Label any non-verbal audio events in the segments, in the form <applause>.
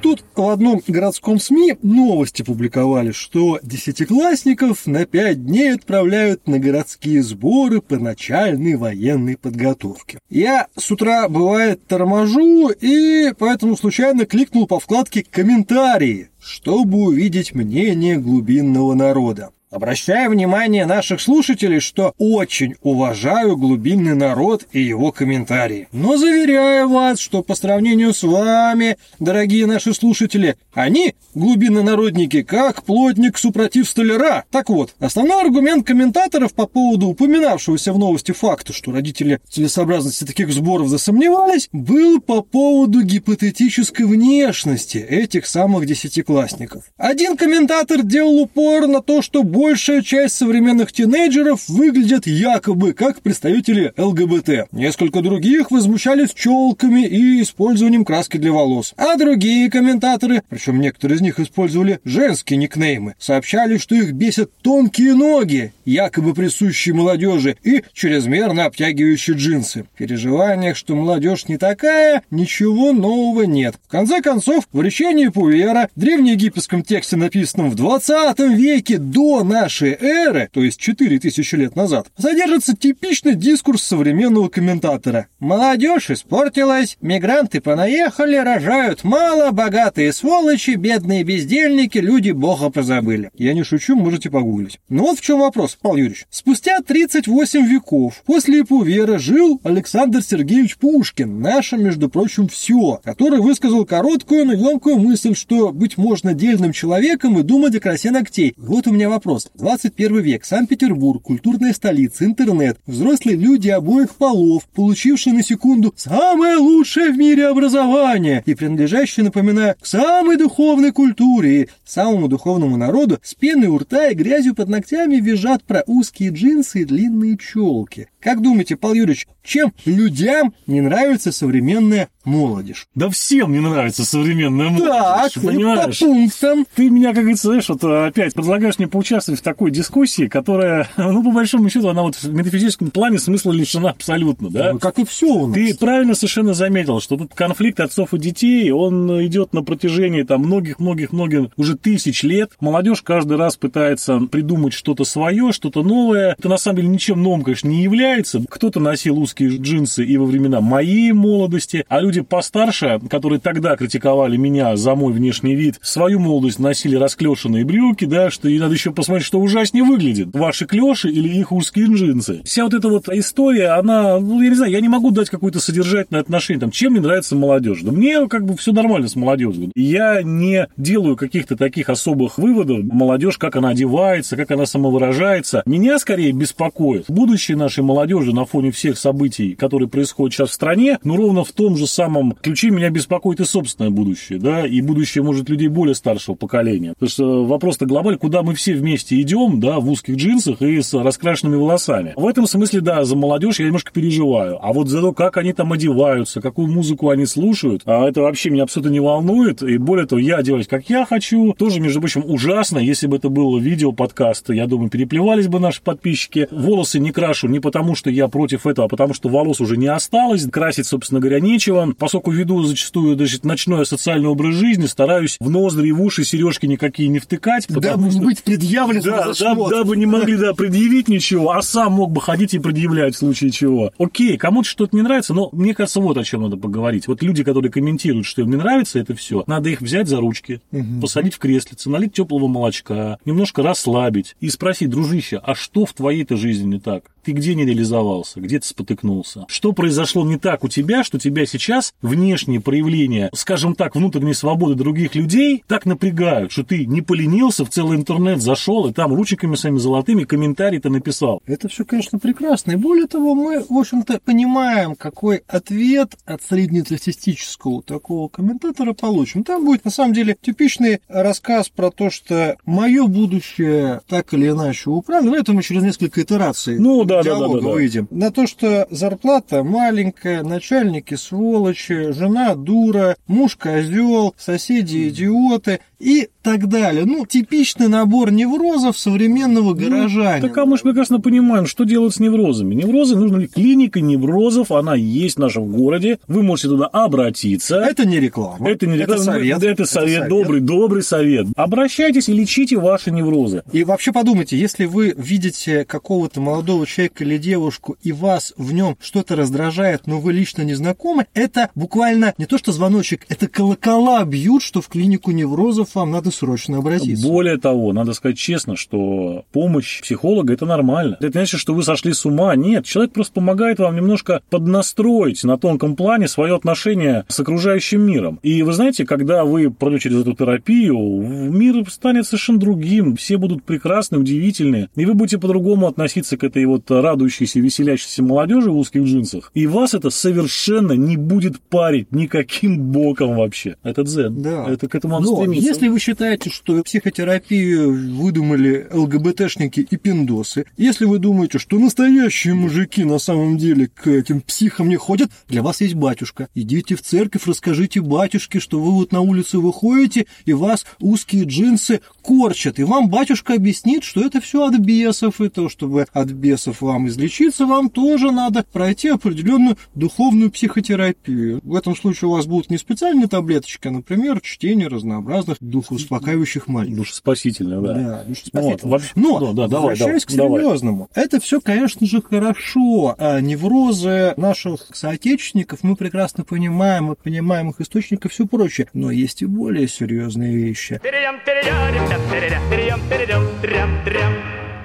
Тут в одном городском СМИ новости публиковали, что десятиклассников на пять дней отправляют на городские сборы по начальной военной подготовке. Я с утра, бывает, торможу и поэтому случайно кликнул по вкладке «Комментарии», чтобы увидеть мнение глубинного народа. Обращаю внимание наших слушателей, что очень уважаю глубинный народ и его комментарии. Но заверяю вас, что по сравнению с вами, дорогие наши слушатели, они, глубиннонародники, как плотник супротив столяра. Так вот, основной аргумент комментаторов по поводу упоминавшегося в новости факта, что родители целесообразности таких сборов засомневались, был по поводу гипотетической внешности этих самых десятиклассников. Один комментатор делал упор на то, что большая часть современных тинейджеров выглядят якобы как представители ЛГБТ. Несколько других возмущались челками и использованием краски для волос. А другие комментаторы, причем некоторые из них использовали женские никнеймы, сообщали, что их бесят тонкие ноги, якобы присущие молодежи, и чрезмерно обтягивающие джинсы. В переживаниях, что молодежь не такая, ничего нового нет. В конце концов, в речении Пувера, древнеегипетском тексте, написанном в 20 веке до нашей эры, то есть 4000 лет назад, содержится типичный дискурс современного комментатора. Молодежь испортилась, мигранты понаехали, рожают мало, богатые сволочи, бедные бездельники, люди бога позабыли. Я не шучу, можете погуглить. Но вот в чем вопрос, Павел Юрьевич. Спустя 38 веков после Пувера жил Александр Сергеевич Пушкин, наше, между прочим, все, который высказал короткую, но емкую мысль, что быть можно дельным человеком и думать о красе ногтей. Вот у меня вопрос. 21 век, Санкт-Петербург, культурная столица, интернет, взрослые люди обоих полов, получившие на секунду самое лучшее в мире образование и принадлежащие, напоминаю, к самой духовной культуре и самому духовному народу, с пеной у рта и грязью под ногтями визжат про узкие джинсы и длинные челки. Как думаете, Павел Юрьевич, чем людям не нравится современная молодежь? Да всем не нравится современная молодежь, Так, понимаешь? по пунктам. Ты меня, как говорится, знаешь, вот опять предлагаешь мне поучаствовать в такой дискуссии, которая, ну, по большому счету, она вот в метафизическом плане смысла лишена абсолютно, да? Ну, Как и все у нас. Ты правильно совершенно заметил, что тут конфликт отцов и детей, он идет на протяжении там многих-многих-многих уже тысяч лет. Молодежь каждый раз пытается придумать что-то свое, что-то новое. Это на самом деле ничем новым, конечно, не является. Кто-то носил узкие джинсы и во времена моей молодости, а люди постарше, которые тогда критиковали меня за мой внешний вид, свою молодость носили расклешенные брюки, да, что и надо еще посмотреть, что ужаснее выглядит. Ваши клеши или их узкие джинсы. Вся вот эта вот история, она, ну, я не знаю, я не могу дать какое-то содержательное отношение, там, чем мне нравится молодежь. Да мне как бы все нормально с молодежью. Я не делаю каких-то таких особых выводов. Молодежь, как она одевается, как она самовыражается. Меня скорее беспокоит будущее нашей молодежи на фоне всех событий, которые происходят сейчас в стране, но ровно в том же самом ключе меня беспокоит и собственное будущее, да, и будущее, может, людей более старшего поколения. Потому что вопрос-то глобальный, куда мы все вместе идем, да, в узких джинсах и с раскрашенными волосами. В этом смысле, да, за молодежь я немножко переживаю. А вот за то, как они там одеваются, какую музыку они слушают, а это вообще меня абсолютно не волнует. И более того, я одеваюсь, как я хочу. Тоже, между прочим, ужасно, если бы это было видео, подкаст, я думаю, переплевались бы наши подписчики. Волосы не крашу не потому, что я против этого, а потому, что волос уже не осталось. Красить, собственно говоря, нечего. Поскольку веду зачастую значит, ночной социальный образ жизни, стараюсь в ноздри и в уши сережки никакие не втыкать. Не что- быть предъявленным да, за да, шмот. дабы не могли да, предъявить ничего, а сам мог бы ходить и предъявлять в случае чего. Окей, кому-то что-то не нравится, но мне кажется, вот о чем надо поговорить. Вот люди, которые комментируют, что им не нравится это все, надо их взять за ручки, посадить в креслице, налить теплого молочка, немножко расслабить и спросить, дружище, а что в твоей-то жизни не так? Ты где не реализовался, где ты спотыкнулся? Что произошло не так у тебя, что тебя сейчас внешние проявления, скажем так, внутренней свободы других людей так напрягают, что ты не поленился, в целый интернет зашел и там ручиками своими золотыми комментарий-то написал. Это все, конечно, прекрасно. И более того, мы, в общем-то, понимаем, какой ответ от среднестатистического такого комментатора получим. Там будет, на самом деле, типичный рассказ про то, что мое будущее так или иначе управлено. Это мы через несколько итераций Ну, да, да, диалога да, да, да. выйдем. На то, что зарплата маленькая, начальники сволочи, жена дура, муж козел, соседи идиоты. И так далее. Ну, типичный набор неврозов современного горожанина. Ну, так а мы же прекрасно понимаем, что делать с неврозами. Неврозы нужно ли клиника неврозов, она есть в нашем городе. Вы можете туда обратиться. Это не реклама. Это не реклама. Это совет. Это, это совет, совет, добрый, добрый совет. Обращайтесь и лечите ваши неврозы. И вообще подумайте, если вы видите какого-то молодого человека или девушку, и вас в нем что-то раздражает, но вы лично не знакомы, это буквально не то что звоночек, это колокола бьют, что в клинику неврозов вам надо срочно обратиться. Более того, надо сказать честно, что помощь психолога – это нормально. Это не значит, что вы сошли с ума. Нет, человек просто помогает вам немножко поднастроить на тонком плане свое отношение с окружающим миром. И вы знаете, когда вы пройдете через эту терапию, мир станет совершенно другим, все будут прекрасны, удивительны, и вы будете по-другому относиться к этой вот радующейся, веселящейся молодежи в узких джинсах, и вас это совершенно не будет парить никаким боком вообще. Это дзен. Да. Это к этому надо Но стремиться. если вы считаете, что психотерапию выдумали ЛГБТшники и пиндосы, если вы думаете, что настоящие мужики на самом деле к этим психам не ходят, для вас есть батюшка. Идите в церковь, расскажите батюшке, что вы вот на улице выходите, и вас узкие джинсы корчат. И вам батюшка объяснит, что это все от бесов, и то, чтобы от бесов вам излечиться, вам тоже надо пройти определенную духовную психотерапию. В этом случае у вас будут не специальные таблеточки, а, например, чтение разнообразных духоуспокаивающих молитв. Душеспасительно, да. Да, душеспасительно. Вот, Но, да, да, давай, возвращаясь давай, к серьезному, это все, конечно же, хорошо. А неврозы наших соотечественников мы прекрасно понимаем, мы понимаем их источники и все прочее. Но есть и более серьезные вещи.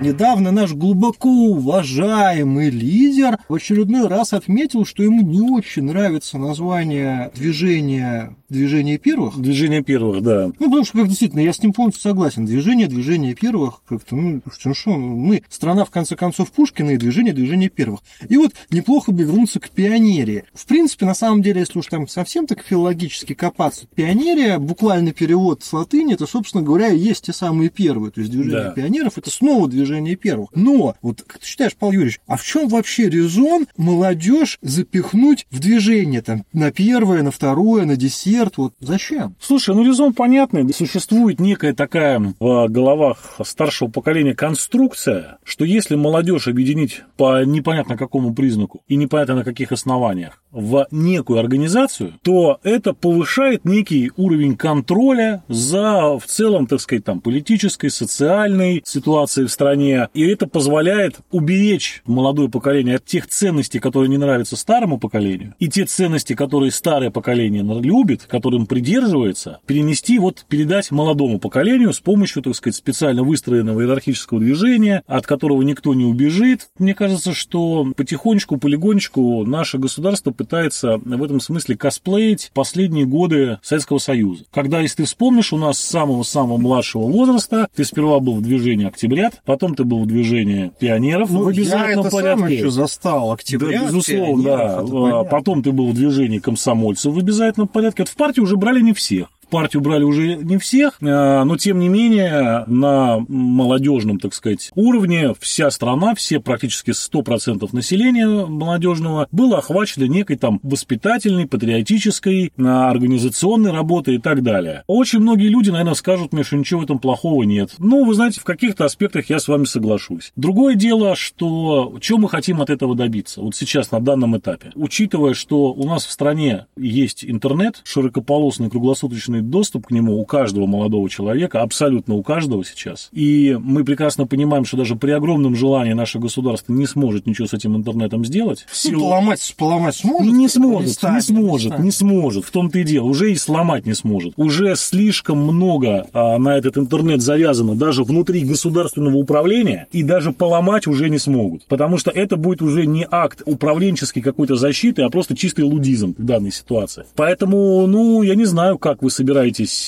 Недавно наш глубоко уважаемый лидер в очередной раз отметил, что ему не очень нравится название движения движение первых. Движение первых, да. Ну, потому что, как действительно, я с ним полностью согласен. Движение, движение первых, как-то, ну, что, ну, мы страна, в конце концов, Пушкина и движение, движение первых. И вот неплохо бы вернуться к пионерии. В принципе, на самом деле, если уж там совсем так филологически копаться, пионерия, буквальный перевод с латыни, это, собственно говоря, и есть те самые первые. То есть движение Да. пионеров, это снова движение первых. Но, вот как ты считаешь, Павел Юрьевич, а в чем вообще резон молодежь запихнуть в движение там на первое, на второе, на десерт? Вот зачем? Слушай, ну резон понятный. Существует некая такая в головах старшего поколения конструкция, что если молодежь объединить по непонятно какому признаку и непонятно на каких основаниях в некую организацию, то это повышает некий уровень контроля за в целом, так сказать, там политической, социальной ситуацией в стране. И это позволяет уберечь молодое поколение от тех ценностей, которые не нравятся старому поколению, и те ценности, которые старое поколение любит, которым придерживается, перенести, вот передать молодому поколению с помощью, так сказать, специально выстроенного иерархического движения, от которого никто не убежит. Мне кажется, что потихонечку, полигонечку наше государство пытается в этом смысле косплеить последние годы Советского Союза. Когда, если ты вспомнишь, у нас с самого-самого младшего возраста ты сперва был в движении «Октябрят», потом ты был в движении «Пионеров» в обязательном Ну, я это порядке. сам еще застал октября. Да, безусловно, да. это. Потом ты был в движении комсомольцев в обязательном порядке. Вот в партию уже брали не всех. Партию брали уже не всех, а, но тем не менее на молодежном, так сказать, уровне вся страна, все практически 100% населения молодежного было охвачено некой там воспитательной, патриотической, а, организационной работой и так далее. Очень многие люди, наверное, скажут мне, что ничего в этом плохого нет. Ну, вы знаете, в каких-то аспектах я с вами соглашусь. Другое дело, что что мы хотим от этого добиться вот сейчас на данном этапе. Учитывая, что у нас в стране есть интернет, широкополосный круглосуточный доступ к нему у каждого молодого человека, абсолютно у каждого сейчас. И мы прекрасно понимаем, что даже при огромном желании наше государство не сможет ничего с этим интернетом сделать. В силу- поломать, поломать сможет? не сможет, станет, не сможет, станет. не сможет. В том-то и дело. Уже и сломать не сможет. Уже слишком много а, на этот интернет завязано даже внутри государственного управления, и даже поломать уже не смогут. Потому что это будет уже не акт управленческой какой-то защиты, а просто чистый лудизм в данной ситуации. Поэтому, ну, я не знаю, как вы собираетесь,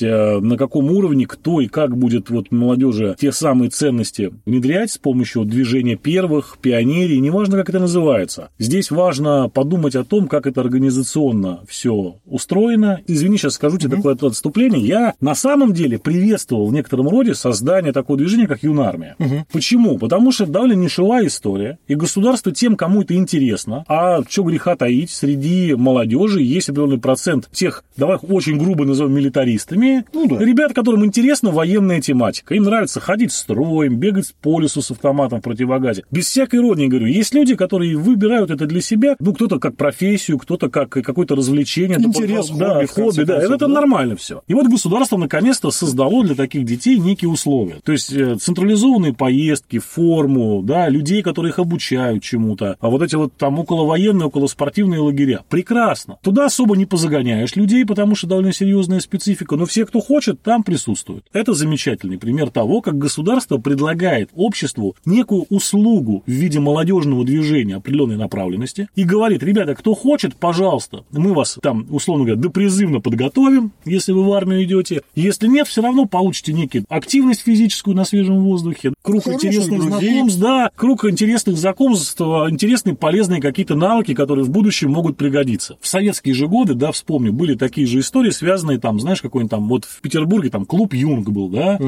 э, на каком уровне, кто и как будет вот молодежи те самые ценности внедрять с помощью движения первых, пионерий, неважно, как это называется. Здесь важно подумать о том, как это организационно все устроено. Извини, сейчас скажу тебе такое отступление. Я на самом деле приветствовал в некотором роде создание такого движения, как юнармия. Почему? Потому что это довольно нишевая история, и государство тем, кому это интересно, а что греха таить, среди молодежи есть определенный процент тех, давай очень грубо назовем милитаристами. Ну да. Ребят, которым интересна военная тематика. Им нравится ходить строем, бегать по лесу с автоматом в противогазе. Без всякой иронии говорю. Есть люди, которые выбирают это для себя. Ну, кто-то как профессию, кто-то как какое-то развлечение. Интерес, да, хобби, хобби, да. концов, это да. нормально все. И вот государство наконец-то создало для таких детей некие условия. То есть э, централизованные поездки, форму, да, людей, которые их обучают чему-то. А вот эти вот там околовоенные, околоспортивные лагеря. Прекрасно. Туда особо не позагоняешь людей, потому что довольно серьезная специфика. Но все, кто хочет, там присутствуют. Это замечательный пример того, как государство предлагает обществу некую услугу в виде молодежного движения определенной направленности и говорит, ребята, кто хочет, пожалуйста, мы вас там, условно говоря, допризывно подготовим, если вы в армию идете. Если нет, все равно получите некую активность физическую на свежем воздухе, круг Хороших интересных друзей. знакомств, да, круг интересных знакомств, интересные, полезные какие-то навыки, которые в будущем могут пригодиться. В советские же годы, да, вспомню, были такие же истории, связанные там, знаешь, какой-нибудь там, вот в Петербурге там клуб Юнг был, да,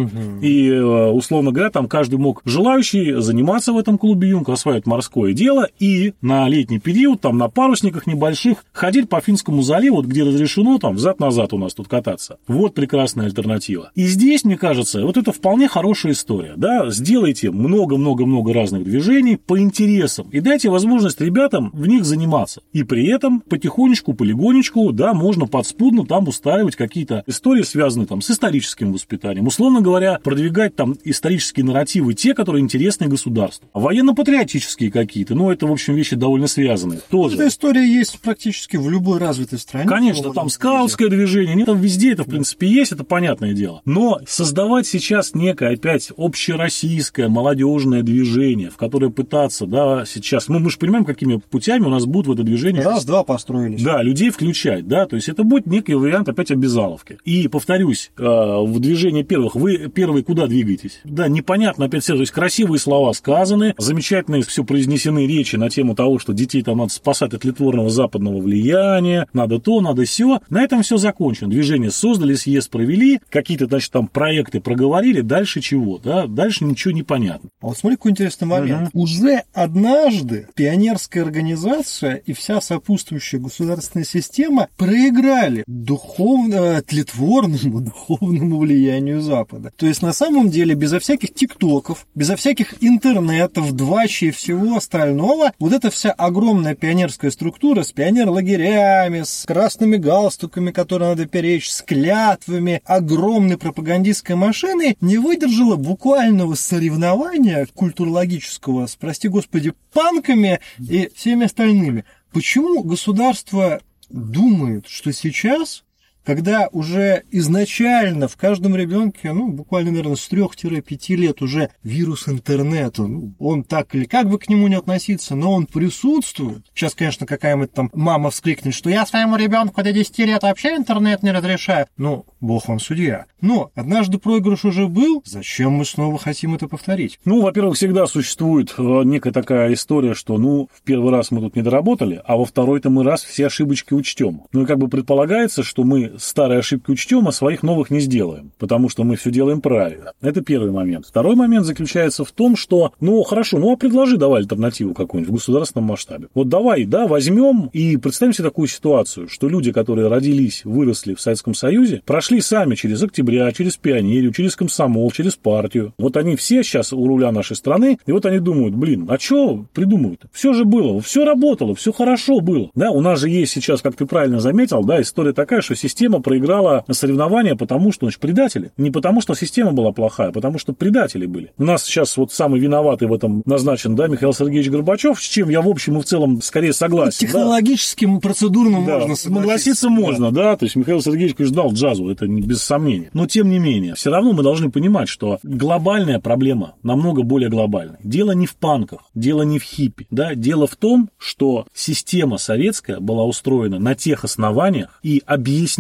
и, э, условно говоря, там каждый мог желающий заниматься в этом клубе Юнг, осваивать морское дело и на летний период там на парусниках небольших ходить по Финскому заливу, вот где разрешено там взад-назад у нас тут кататься. Вот прекрасная альтернатива. И здесь, мне кажется, вот это вполне хорошая история, да, сделайте много-много-много разных движений по интересам и дайте возможность ребятам в них заниматься. И при этом потихонечку, полигонечку, да, можно подспудно там устраивать какие-то истории, связанные там с историческим воспитанием. Условно говоря, продвигать там исторические нарративы, те, которые интересны государству. А Военно-патриотические какие-то, ну, это, в общем, вещи довольно связанные. Тоже. Эта история есть практически в любой развитой стране. Конечно, там скаутское движение, нет, там везде это, в принципе, есть, это понятное дело. Но создавать сейчас некое опять общероссийское молодежное движение, в которое пытаться, да, сейчас, ну, мы же понимаем, какими путями у нас будут в это движение Раз-два построились. да, людей включать, да, то есть это будет некий вариант опять обязаловки. И, повторюсь, э, в движении первых, вы первые куда двигаетесь? Да, непонятно опять все, то есть красивые слова сказаны, замечательные все произнесены речи на тему того, что детей там надо спасать от литворного западного влияния, надо то, надо все. На этом все закончено. Движение создали, съезд провели, какие-то, значит, там проекты проговорили, дальше чего, да, дальше ничего не понятно. А вот смотри, какой интересный момент. Уже однажды пионерская организация и вся сопутствующая государственная система проиграли духовно, э, тлетворному <laughs> духовному влиянию Запада. То есть, на самом деле, безо всяких тиктоков, безо всяких интернетов, двачи и всего остального, вот эта вся огромная пионерская структура с пионер-лагерями, с красными галстуками, которые надо перечь, с клятвами, огромной пропагандистской машиной не выдержала буквального соревнования культурологического с, прости господи, панками и всеми остальными. Почему государство думает, что сейчас когда уже изначально в каждом ребенке, ну, буквально, наверное, с 3-5 лет уже вирус интернета, ну, он так или как бы к нему не относиться, но он присутствует. Сейчас, конечно, какая-нибудь там мама вскрикнет, что я своему ребенку до 10 лет вообще интернет не разрешаю. Ну, бог вам судья. Но однажды проигрыш уже был, зачем мы снова хотим это повторить? Ну, во-первых, всегда существует э, некая такая история, что, ну, в первый раз мы тут не доработали, а во второй-то мы раз все ошибочки учтем. Ну, и как бы предполагается, что мы старые ошибки учтем, а своих новых не сделаем, потому что мы все делаем правильно. Это первый момент. Второй момент заключается в том, что, ну, хорошо, ну, а предложи давай альтернативу какую-нибудь в государственном масштабе. Вот давай, да, возьмем и представим себе такую ситуацию, что люди, которые родились, выросли в Советском Союзе, прошли сами через октября, через пионерию, через комсомол, через партию. Вот они все сейчас у руля нашей страны, и вот они думают, блин, а что придумывают? Все же было, все работало, все хорошо было. Да, у нас же есть сейчас, как ты правильно заметил, да, история такая, что система проиграла соревнования, потому что, значит, предатели. Не потому, что система была плохая, а потому что предатели были. У нас сейчас вот самый виноватый в этом назначен, да, Михаил Сергеевич Горбачев, с чем я, в общем и в целом, скорее согласен. да. Технологическим, процедурным Да, можно согласиться можно, да. То есть Михаил Сергеевич, конечно, дал джазу, это без сомнения. Но тем не менее, все равно мы должны понимать, что глобальная проблема намного более глобальная. Дело не в панках, дело не в хиппи, да. Дело в том, что система советская была устроена на тех основаниях и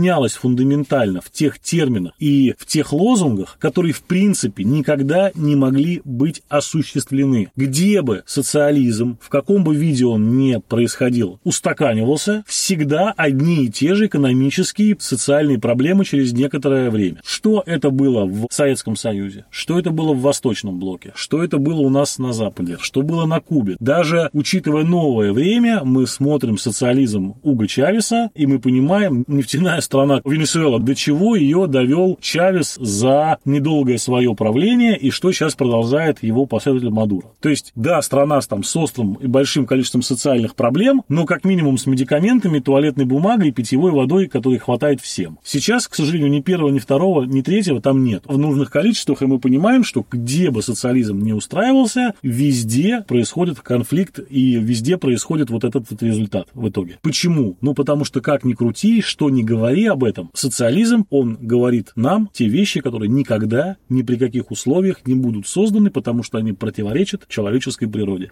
объяснялась фундаментально в тех терминах и в тех лозунгах, которые в принципе никогда не могли быть осуществлены. Где бы социализм, в каком бы виде он не происходил, устаканивался, всегда одни и те же экономические, социальные проблемы через некоторое время. Что это было в Советском Союзе? Что это было в Восточном блоке? Что это было у нас на Западе? Что было на Кубе? Даже учитывая новое время, мы смотрим социализм Уга Чавеса, и мы понимаем, нефтяная страна страна Венесуэла, до чего ее довел Чавес за недолгое свое правление и что сейчас продолжает его последователь Мадуро. То есть, да, страна там с острым и большим количеством социальных проблем, но как минимум с медикаментами, туалетной бумагой и питьевой водой, которой хватает всем. Сейчас, к сожалению, ни первого, ни второго, ни третьего там нет. В нужных количествах, и мы понимаем, что где бы социализм не устраивался, везде происходит конфликт и везде происходит вот этот вот результат в итоге. Почему? Ну, потому что как ни крути, что ни говори об этом, социализм, он говорит нам те вещи, которые никогда, ни при каких условиях не будут созданы, потому что они противоречат человеческой природе.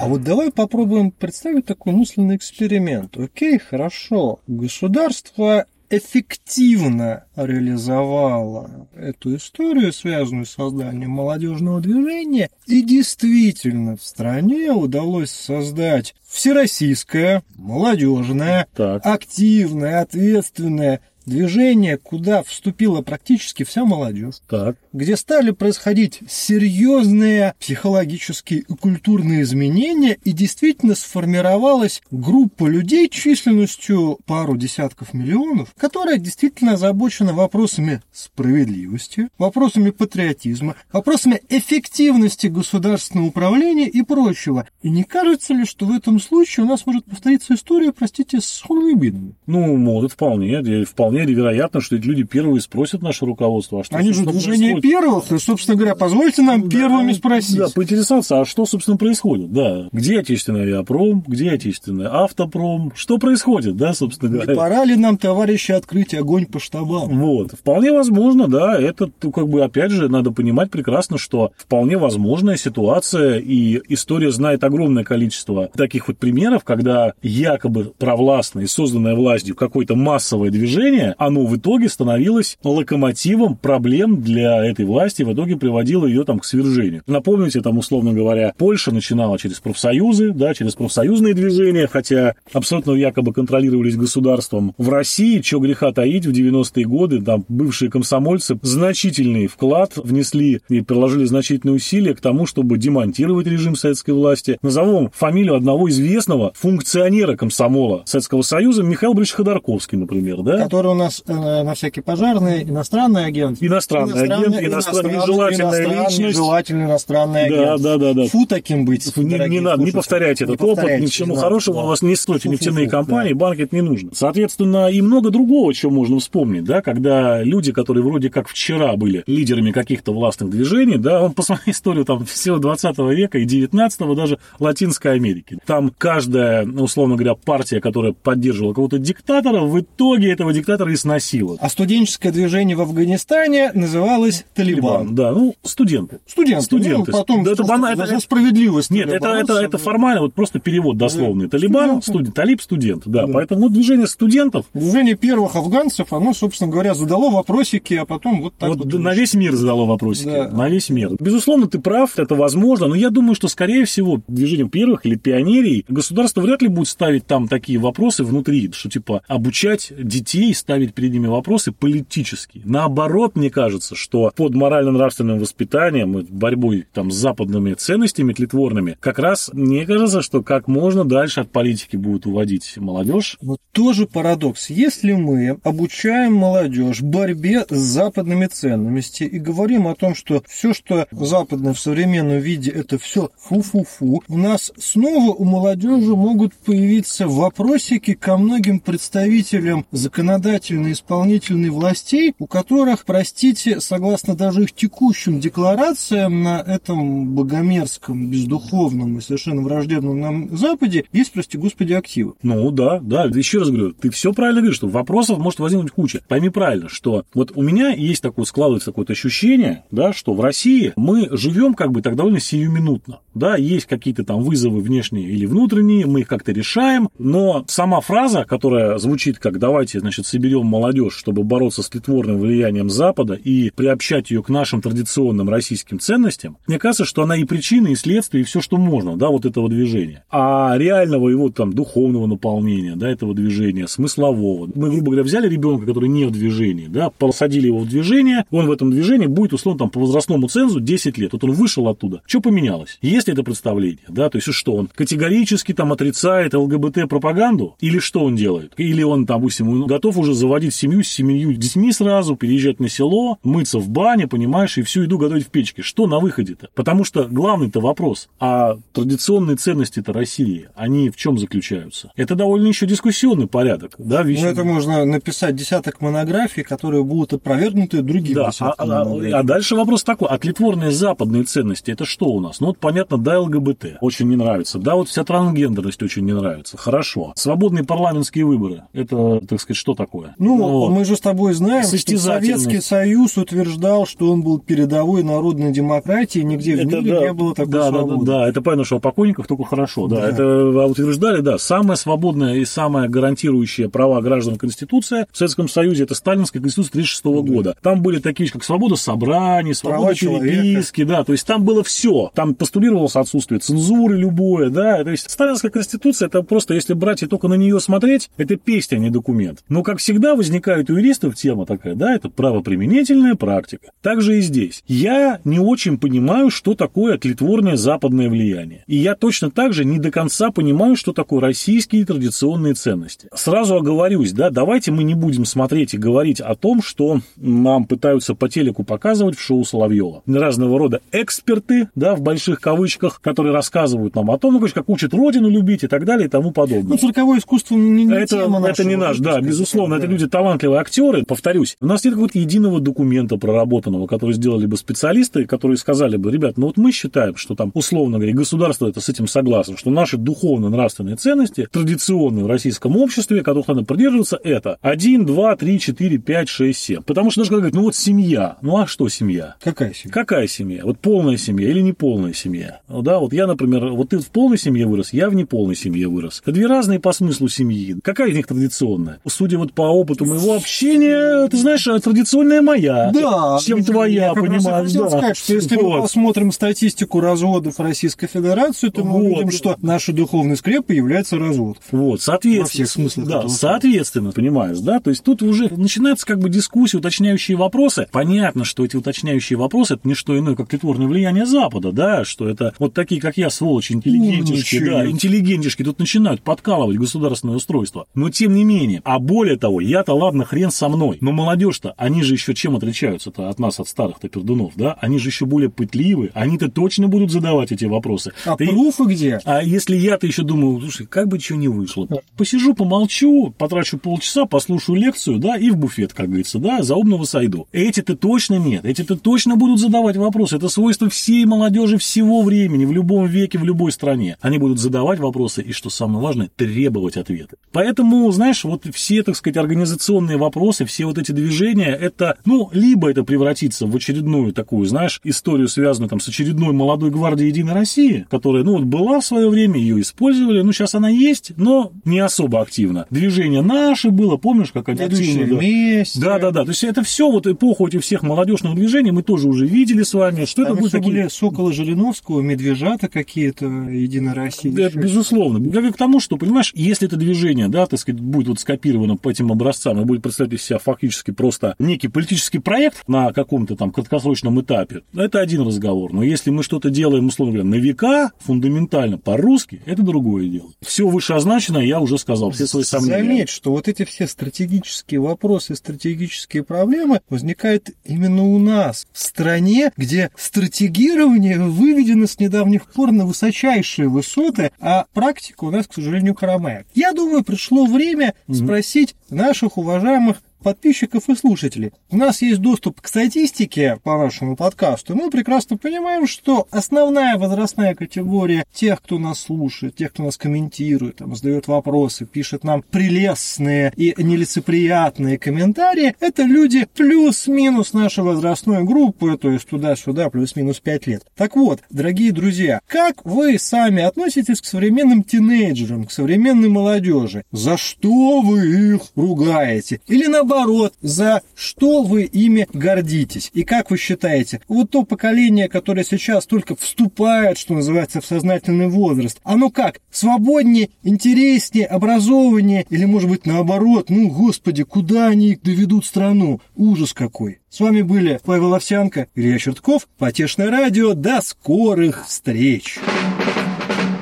А вот давай попробуем представить такой мысленный эксперимент. Окей, хорошо. Государство эффективно реализовала эту историю, связанную с созданием молодежного движения, и действительно в стране удалось создать всероссийское, молодежное, так. активное, ответственное движение, куда вступила практически вся молодежь, так. Где стали происходить серьезные психологические и культурные изменения, и действительно сформировалась группа людей численностью пару десятков миллионов, которая действительно озабочена вопросами справедливости, вопросами патриотизма, вопросами эффективности государственного управления и прочего. И не кажется ли, что в этом случае у нас может повториться история, простите, с хунвейбинами? Ну, может, вполне. Вполне вероятно, что эти люди первые спросят наше руководство. А что, Они же движение? Первых, и, собственно говоря, позвольте нам первыми спросить. Да, поинтересоваться, а что, собственно, происходит? Да, где отечественный авиапром, где отечественный автопром, что происходит, да, собственно говоря. Не пора ли нам, товарищи, открыть огонь по штабам? Вот, вполне возможно, да, это, как бы, опять же, надо понимать прекрасно, что вполне возможная ситуация, и история знает огромное количество таких вот примеров, когда якобы провластное созданное властью какое-то массовое движение оно в итоге становилось локомотивом проблем для этой власти, в итоге приводило ее там к свержению. Напомните, там, условно говоря, Польша начинала через профсоюзы, да, через профсоюзные движения, хотя абсолютно якобы контролировались государством. В России, что греха таить, в 90-е годы там бывшие комсомольцы значительный вклад внесли и приложили значительные усилия к тому, чтобы демонтировать режим советской власти. Назовем фамилию одного известного функционера комсомола Советского Союза, Михаил Борисович Ходорковский, например, да? Который нас э, на всякий пожарный иностранный агент. Иностранный, иностранный агент, иностранный, нежелательная личность. Нежелательный иностранный да, агент. Да, да, да. Фу таким быть. Не, не надо, не повторяйте этот не опыт, ни к чему хорошему да. у вас не стоит нефтяные фу, компании, да. банк это не нужно. Соответственно, и много другого, чего можно вспомнить, да, когда люди, которые вроде как вчера были лидерами каких-то властных движений, да, он посмотри историю там всего 20 века и 19 даже Латинской Америки. Там каждая, условно говоря, партия, которая поддерживала какого-то диктатора, в итоге этого диктатора и сносило. А студенческое движение в Афганистане называлось Талибан. Талибан да, ну, студенты. Студенты. Студенты. Ну, потом да, это, бана... это, справедливость. Нет, это, это, это формально, вот просто перевод дословный. Да. Талибан, студент, Талиб, студент, да. да. Поэтому вот движение студентов... Движение первых афганцев, оно, собственно говоря, задало вопросики, а потом вот так вот. вот на весь мир задало вопросики. Да. На весь мир. Безусловно, ты прав, это возможно, но я думаю, что, скорее всего, движение первых или пионерий, государство вряд ли будет ставить там такие вопросы внутри, что типа обучать детей, ставить перед ними вопросы политические. Наоборот, мне кажется, что под морально-нравственным воспитанием и борьбой там, с западными ценностями тлетворными, как раз мне кажется, что как можно дальше от политики будет уводить молодежь. Вот тоже парадокс. Если мы обучаем молодежь борьбе с западными ценностями и говорим о том, что все, что западное в современном виде, это все фу-фу-фу, у нас снова у молодежи могут появиться вопросики ко многим представителям законодательной исполнительной властей, у которых, простите, согласно даже их текущим декларациям на этом богомерзком, бездуховном и совершенно враждебном нам Западе, есть, прости господи, активы. Ну да, да, еще раз говорю, ты все правильно говоришь, что вопросов может возникнуть куча. Пойми правильно, что вот у меня есть такое, складывается такое ощущение, да, что в России мы живем как бы так довольно сиюминутно. Да, есть какие-то там вызовы внешние или внутренние, мы их как-то решаем, но сама фраза, которая звучит как «давайте, значит, соберем молодежь, чтобы бороться с тлетворным влиянием Запада и приобщать подключать ее к нашим традиционным российским ценностям, мне кажется, что она и причина, и следствие, и все, что можно, да, вот этого движения. А реального его там духовного наполнения, да, этого движения, смыслового. Мы, грубо говоря, взяли ребенка, который не в движении, да, посадили его в движение, он в этом движении будет, условно, там, по возрастному цензу 10 лет. Вот он вышел оттуда. Что поменялось? Есть ли это представление, да, то есть что он категорически там отрицает ЛГБТ-пропаганду? Или что он делает? Или он, допустим, готов уже заводить семью с семью детьми сразу, переезжать на село, мыться в бане, понимаешь, и всю еду готовить в печке. Что на выходе-то? Потому что главный-то вопрос, а традиционные ценности-то России, они в чем заключаются? Это довольно еще дискуссионный порядок, да, вещи. Ну, это можно написать десяток монографий, которые будут опровергнуты другими да, а, а, а дальше вопрос такой, тлетворные западные ценности, это что у нас? Ну, вот понятно, да, ЛГБТ, очень не нравится, да, вот вся трансгендерность очень не нравится, хорошо. Свободные парламентские выборы, это, так сказать, что такое? Ну, вот. мы же с тобой знаем, что Советский Союз утверждал, что он был передовой народной демократии, нигде в мире да, не было такой да, свободы. Да, да, это понятно, что о покойниках только хорошо, да, да. это утверждали, да, самая свободная и самая гарантирующая права граждан Конституция в Советском Союзе это Сталинская Конституция 1936 да. года. Там были такие вещи, как свобода собраний, свобода права переписки, человека. да, то есть там было все. Там постулировалось отсутствие цензуры любое, да, то есть Сталинская Конституция это просто, если брать и только на нее смотреть, это песня, а не документ. Но, как всегда, возникает у юристов тема такая, да, это правоприменительная практика. Также и здесь. Я не очень понимаю, что такое тлетворное западное влияние. И я точно так же не до конца понимаю, что такое российские традиционные ценности. Сразу оговорюсь, да, давайте мы не будем смотреть и говорить о том, что нам пытаются по телеку показывать в шоу Соловьева. Разного рода эксперты, да, в больших кавычках, которые рассказывают нам о том, ну, как учат родину любить и так далее и тому подобное. Ну, цирковое искусство не, не это, тема это не наш, да, безусловно, да. это люди талантливые актеры. Повторюсь, у нас нет какого-то единого документа проработанного, который сделали бы специалисты, которые сказали бы, ребят, ну вот мы считаем, что там, условно говоря, государство это с этим согласно, что наши духовно-нравственные ценности, традиционные в российском обществе, которых надо придерживаться, это 1, 2, 3, 4, 5, 6, 7. Потому что даже когда говорят, ну вот семья, ну а что семья? Какая семья? Какая семья? Вот полная семья или неполная семья? Ну, да, вот я, например, вот ты в полной семье вырос, я в неполной семье вырос. Это две разные по смыслу семьи. Какая из них традиционная? Судя вот по опыту моего общения, ты знаешь, традиционная моя. Да. Чем твоя, понимаешь? Я да. сказать, что если вот. мы посмотрим статистику разводов Российской Федерации, то мы вот. увидим, что нашей духовной скрепой является развод. Вот, соответственно. Во всех смыслах. Да, соответственно, понимаешь, да? То есть тут уже начинается как бы дискуссия, уточняющие вопросы. Понятно, что эти уточняющие вопросы это не что иное, как притворное влияние Запада, да, что это вот такие, как я, сволочи, интеллигентишки, да, интеллигентишки тут начинают подкалывать государственное устройство. Но тем не менее, а более того, я-то ладно, хрен со мной, но молодежь-то, они же еще чем отличаются-то от нас, от старых-то пердунов, да? Они же еще более пытливы, они-то точно будут задавать эти вопросы. А Ты... пруфы где? А если я-то еще думаю, слушай, как бы чего не вышло? Посижу, помолчу, потрачу полчаса, послушаю лекцию, да, и в буфет, как говорится, да, за умного сойду. Эти-то точно нет, эти-то точно будут задавать вопросы. Это свойство всей молодежи всего времени, в любом веке, в любой стране. Они будут задавать вопросы и, что самое важное, требовать ответы. Поэтому, знаешь, вот все, так сказать, организационные вопросы, все вот эти движения, это, ну, либо это превратится в очередную такую, знаешь, историю, связанную там с очередной молодой гвардией Единой России, которая, ну, вот была в свое время, ее использовали, ну, сейчас она есть, но не особо активно. Движение наше было, помнишь, как они активно... Да. Вместе. да, да, да. То есть это все, вот эпоху этих всех молодежных движений мы тоже уже видели с вами, что а это будет такие... были Сокола Жириновского, Медвежата какие-то, Единая Россия. Да, безусловно. Я к тому, что, понимаешь, если это движение, да, так сказать, будет вот скопировано по этим образцам и будет представлять из себя фактически просто некий политический проект на каком-то там краткосрочном этапе, это один разговор. Но если мы что-то делаем, условно говоря, на века, фундаментально по-русски, это другое дело. Все вышеозначенное я уже сказал, все свои сомнения. Заметь, что вот эти все стратегические вопросы, стратегические проблемы возникают именно у нас, в стране, где стратегирование выведено с недавних пор на высочайшие высоты, а практика у нас, к сожалению, хромает. Я думаю, пришло время спросить наших уважаемых подписчиков и слушателей. У нас есть доступ к статистике по нашему подкасту, мы прекрасно понимаем, что основная возрастная категория тех, кто нас слушает, тех, кто нас комментирует, там, задает вопросы, пишет нам прелестные и нелицеприятные комментарии, это люди плюс-минус нашей возрастной группы, то есть туда-сюда плюс-минус 5 лет. Так вот, дорогие друзья, как вы сами относитесь к современным тинейджерам, к современной молодежи? За что вы их ругаете? Или наоборот, наоборот, за что вы ими гордитесь? И как вы считаете, вот то поколение, которое сейчас только вступает, что называется, в сознательный возраст, оно как? Свободнее, интереснее, образованнее? Или, может быть, наоборот? Ну, господи, куда они их доведут страну? Ужас какой. С вами были Павел Овсянко, Илья Чертков, Потешное радио. До скорых встреч!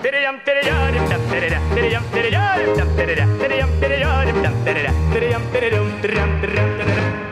Перейдем, перейдем, перейдем, перейдем, перейдем, перейдем, перейдем, перейдем, перейдем, перейдем, tarara, tarara, tarara,